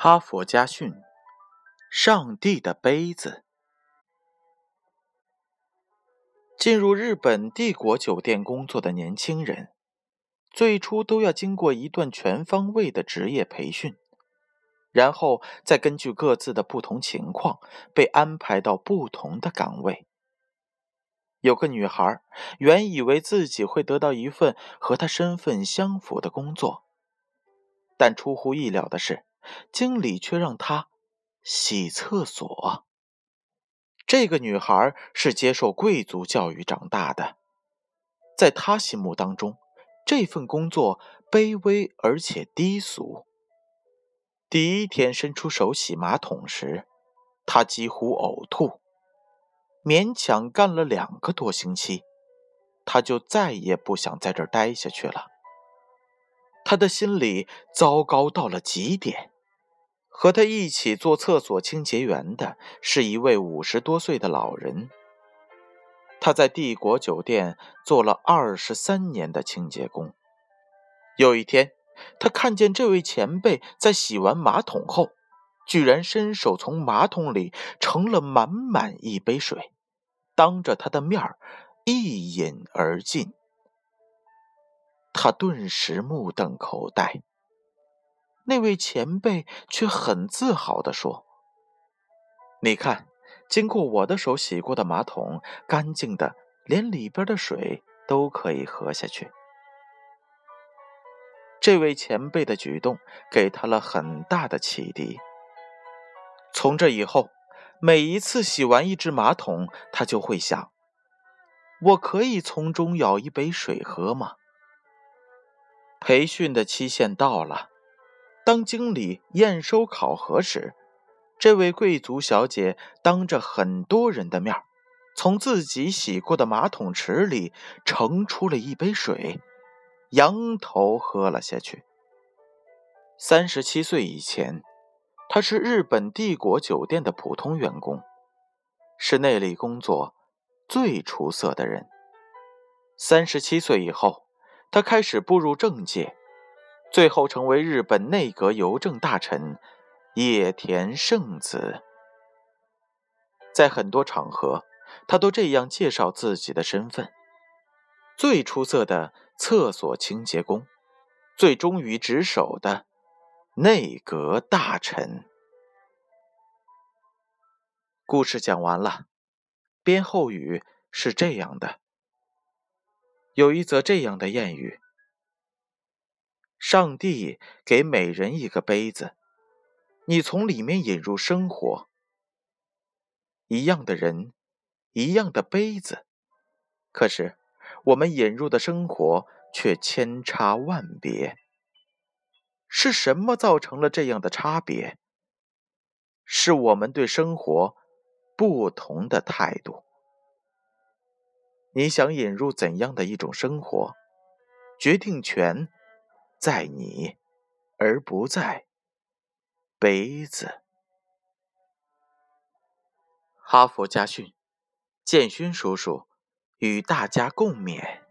哈佛家训：上帝的杯子。进入日本帝国酒店工作的年轻人，最初都要经过一段全方位的职业培训，然后再根据各自的不同情况被安排到不同的岗位。有个女孩原以为自己会得到一份和她身份相符的工作，但出乎意料的是。经理却让她洗厕所。这个女孩是接受贵族教育长大的，在她心目当中，这份工作卑微而且低俗。第一天伸出手洗马桶时，她几乎呕吐。勉强干了两个多星期，她就再也不想在这儿待下去了。她的心里糟糕到了极点。和他一起做厕所清洁员的是一位五十多岁的老人。他在帝国酒店做了二十三年的清洁工。有一天，他看见这位前辈在洗完马桶后，居然伸手从马桶里盛了满满一杯水，当着他的面儿一饮而尽。他顿时目瞪口呆。那位前辈却很自豪地说：“你看，经过我的手洗过的马桶，干净的连里边的水都可以喝下去。”这位前辈的举动给他了很大的启迪。从这以后，每一次洗完一只马桶，他就会想：“我可以从中舀一杯水喝吗？”培训的期限到了。当经理验收考核时，这位贵族小姐当着很多人的面从自己洗过的马桶池里盛出了一杯水，仰头喝了下去。三十七岁以前，他是日本帝国酒店的普通员工，是那里工作最出色的人。三十七岁以后，他开始步入政界。最后成为日本内阁邮政大臣野田圣子。在很多场合，他都这样介绍自己的身份：最出色的厕所清洁工，最忠于职守的内阁大臣。故事讲完了，编后语是这样的：有一则这样的谚语。上帝给每人一个杯子，你从里面引入生活。一样的人，一样的杯子，可是我们引入的生活却千差万别。是什么造成了这样的差别？是我们对生活不同的态度。你想引入怎样的一种生活？决定权。在你，而不在杯子。哈佛家训，建勋叔叔与大家共勉。